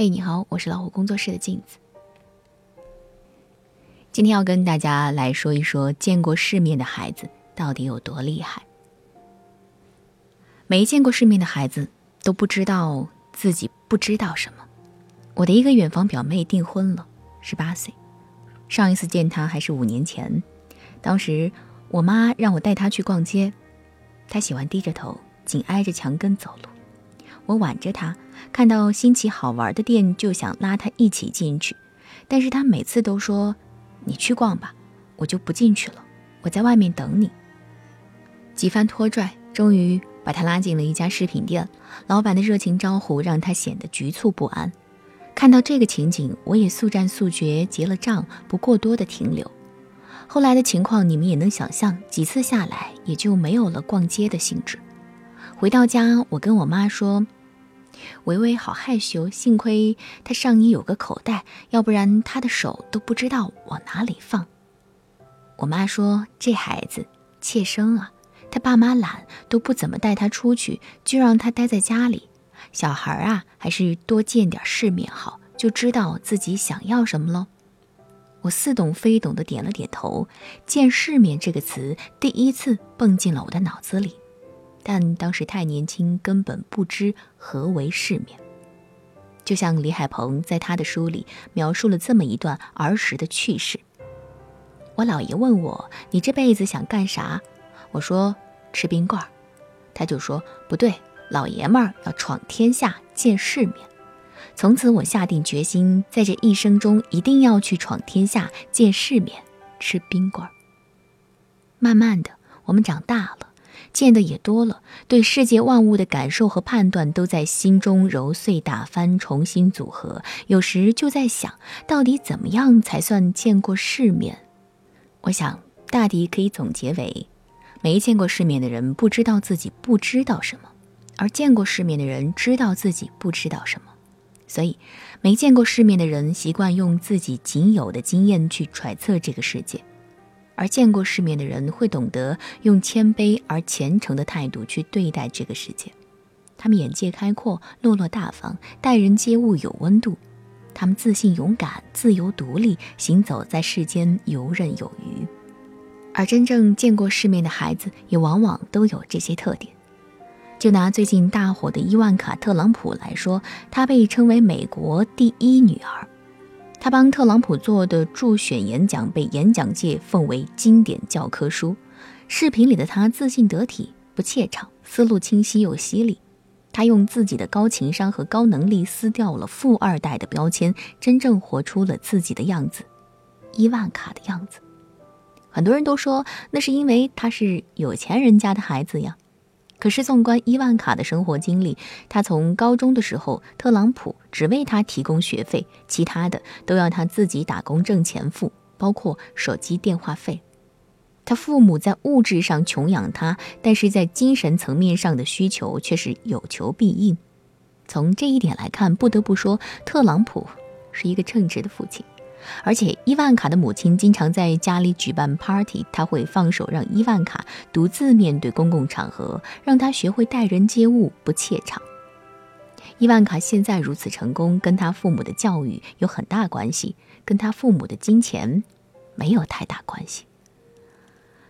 嘿，你好，我是老虎工作室的镜子。今天要跟大家来说一说，见过世面的孩子到底有多厉害。没见过世面的孩子都不知道自己不知道什么。我的一个远房表妹订婚了，十八岁，上一次见她还是五年前，当时我妈让我带她去逛街，她喜欢低着头，紧挨着墙根走路。我挽着她，看到新奇好玩的店就想拉他一起进去，但是他每次都说：“你去逛吧，我就不进去了，我在外面等你。”几番拖拽，终于把他拉进了一家饰品店。老板的热情招呼让他显得局促不安。看到这个情景，我也速战速决，结了账，不过多的停留。后来的情况你们也能想象，几次下来也就没有了逛街的兴致。回到家，我跟我妈说。维维好害羞，幸亏他上衣有个口袋，要不然他的手都不知道往哪里放。我妈说：“这孩子怯生啊，他爸妈懒，都不怎么带他出去，就让他待在家里。小孩啊，还是多见点世面好，就知道自己想要什么喽。”我似懂非懂的点了点头，“见世面”这个词第一次蹦进了我的脑子里。但当时太年轻，根本不知何为世面。就像李海鹏在他的书里描述了这么一段儿时的趣事：我姥爷问我：“你这辈子想干啥？”我说：“吃冰棍儿。”他就说：“不对，老爷们儿要闯天下，见世面。”从此，我下定决心，在这一生中一定要去闯天下，见世面，吃冰棍儿。慢慢的，我们长大了。见的也多了，对世界万物的感受和判断都在心中揉碎打翻，重新组合。有时就在想，到底怎么样才算见过世面？我想，大抵可以总结为：没见过世面的人不知道自己不知道什么，而见过世面的人知道自己不知道什么。所以，没见过世面的人习惯用自己仅有的经验去揣测这个世界。而见过世面的人会懂得用谦卑而虔诚的态度去对待这个世界，他们眼界开阔，落落大方，待人接物有温度，他们自信勇敢，自由独立，行走在世间游刃有余。而真正见过世面的孩子，也往往都有这些特点。就拿最近大火的伊万卡·特朗普来说，她被称为美国第一女儿。他帮特朗普做的助选演讲被演讲界奉为经典教科书。视频里的他自信得体，不怯场，思路清晰又犀利。他用自己的高情商和高能力撕掉了富二代的标签，真正活出了自己的样子——伊万卡的样子。很多人都说，那是因为他是有钱人家的孩子呀。可是，纵观伊万卡的生活经历，他从高中的时候，特朗普只为他提供学费，其他的都要他自己打工挣钱付，包括手机电话费。他父母在物质上穷养他，但是在精神层面上的需求却是有求必应。从这一点来看，不得不说，特朗普是一个称职的父亲。而且伊万卡的母亲经常在家里举办 party，他会放手让伊万卡独自面对公共场合，让他学会待人接物，不怯场。伊万卡现在如此成功，跟他父母的教育有很大关系，跟他父母的金钱没有太大关系。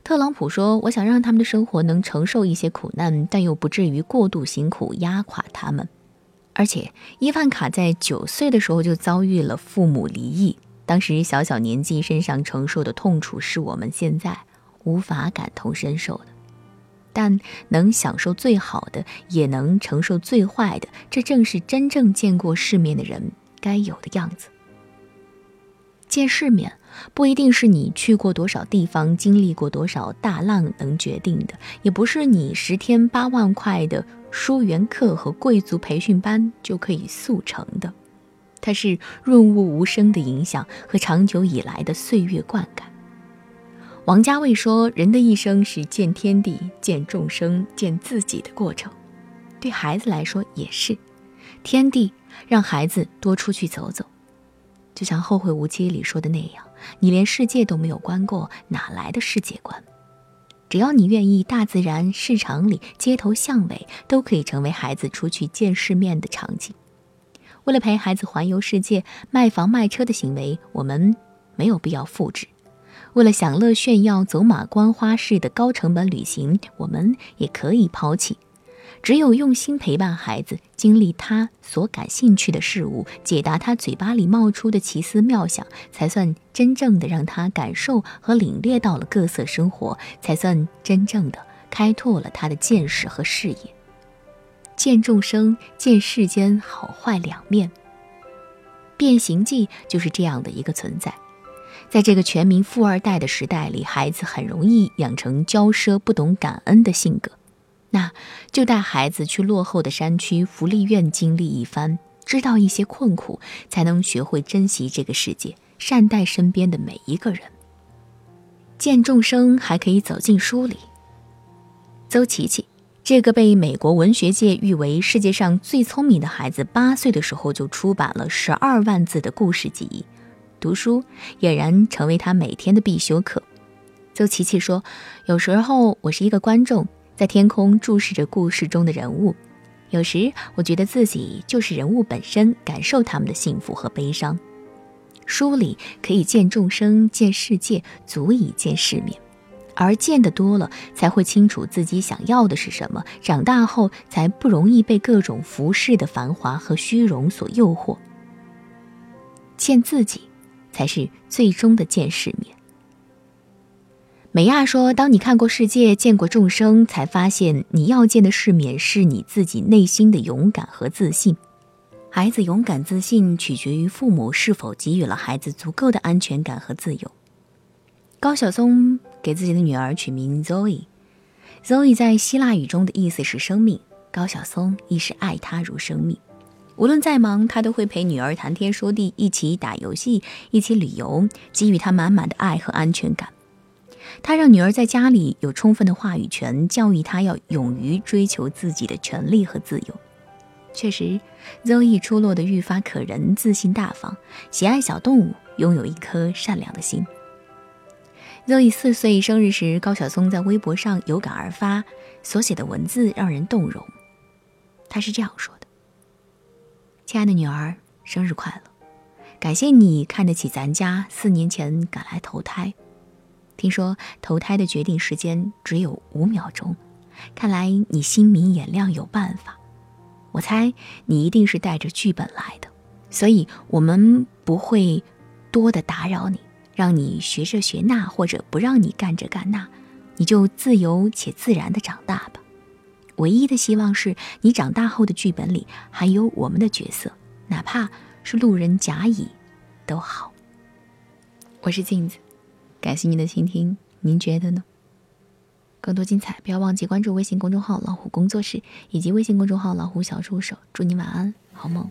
特朗普说：“我想让他们的生活能承受一些苦难，但又不至于过度辛苦压垮他们。”而且伊万卡在九岁的时候就遭遇了父母离异。当时小小年纪身上承受的痛楚，是我们现在无法感同身受的。但能享受最好的，也能承受最坏的，这正是真正见过世面的人该有的样子。见世面不一定是你去过多少地方、经历过多少大浪能决定的，也不是你十天八万块的书缘课和贵族培训班就可以速成的。它是润物无声的影响和长久以来的岁月灌溉。王家卫说：“人的一生是见天地、见众生、见自己的过程。”对孩子来说也是。天地让孩子多出去走走，就像《后会无期》里说的那样：“你连世界都没有观过，哪来的世界观？”只要你愿意，大自然、市场里、街头巷尾都可以成为孩子出去见世面的场景。为了陪孩子环游世界，卖房卖车的行为，我们没有必要复制；为了享乐炫耀、走马观花式的高成本旅行，我们也可以抛弃。只有用心陪伴孩子，经历他所感兴趣的事物，解答他嘴巴里冒出的奇思妙想，才算真正的让他感受和领略到了各色生活，才算真正的开拓了他的见识和视野。见众生，见世间好坏两面。变形记就是这样的一个存在。在这个全民富二代的时代里，孩子很容易养成骄奢不懂感恩的性格。那就带孩子去落后的山区福利院经历一番，知道一些困苦，才能学会珍惜这个世界，善待身边的每一个人。见众生还可以走进书里。邹琪琪，这个被美国文学界誉为世界上最聪明的孩子，八岁的时候就出版了十二万字的故事集，读书俨然成为他每天的必修课。邹琪琪说：“有时候我是一个观众。”在天空注视着故事中的人物，有时我觉得自己就是人物本身，感受他们的幸福和悲伤。书里可以见众生、见世界，足以见世面，而见得多了，才会清楚自己想要的是什么。长大后才不容易被各种浮世的繁华和虚荣所诱惑。见自己，才是最终的见世面。美亚说：“当你看过世界，见过众生，才发现你要见的世面是你自己内心的勇敢和自信。孩子勇敢自信，取决于父母是否给予了孩子足够的安全感和自由。”高晓松给自己的女儿取名 Zoe，Zoe 在希腊语中的意思是生命。高晓松亦是爱她如生命，无论再忙，他都会陪女儿谈天说地，一起打游戏，一起旅游，给予她满满的爱和安全感。他让女儿在家里有充分的话语权，教育她要勇于追求自己的权利和自由。确实，Zoe 出落得愈发可人，自信大方，喜爱小动物，拥有一颗善良的心。Zoe 四岁生日时，高晓松在微博上有感而发，所写的。文字让人动容。他是这样说的：“亲爱的女儿，生日快乐！感谢你看得起咱家，四年前赶来投胎。”听说投胎的决定时间只有五秒钟，看来你心明眼亮，有办法。我猜你一定是带着剧本来的，所以我们不会多的打扰你，让你学这学那，或者不让你干这干那，你就自由且自然的长大吧。唯一的希望是你长大后的剧本里还有我们的角色，哪怕是路人甲乙，都好。我是镜子。感谢您的倾听，您觉得呢？更多精彩，不要忘记关注微信公众号“老虎工作室”以及微信公众号“老虎小助手”。祝你晚安，好梦。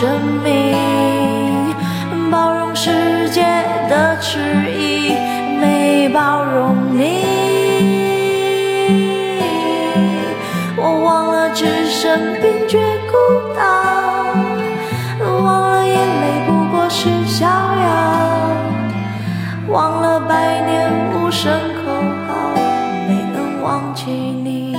生命，包容世界的迟疑，没包容你。我忘了置身冰绝孤岛，忘了眼泪不过是逍遥，忘了百年无声口号，没能忘记你。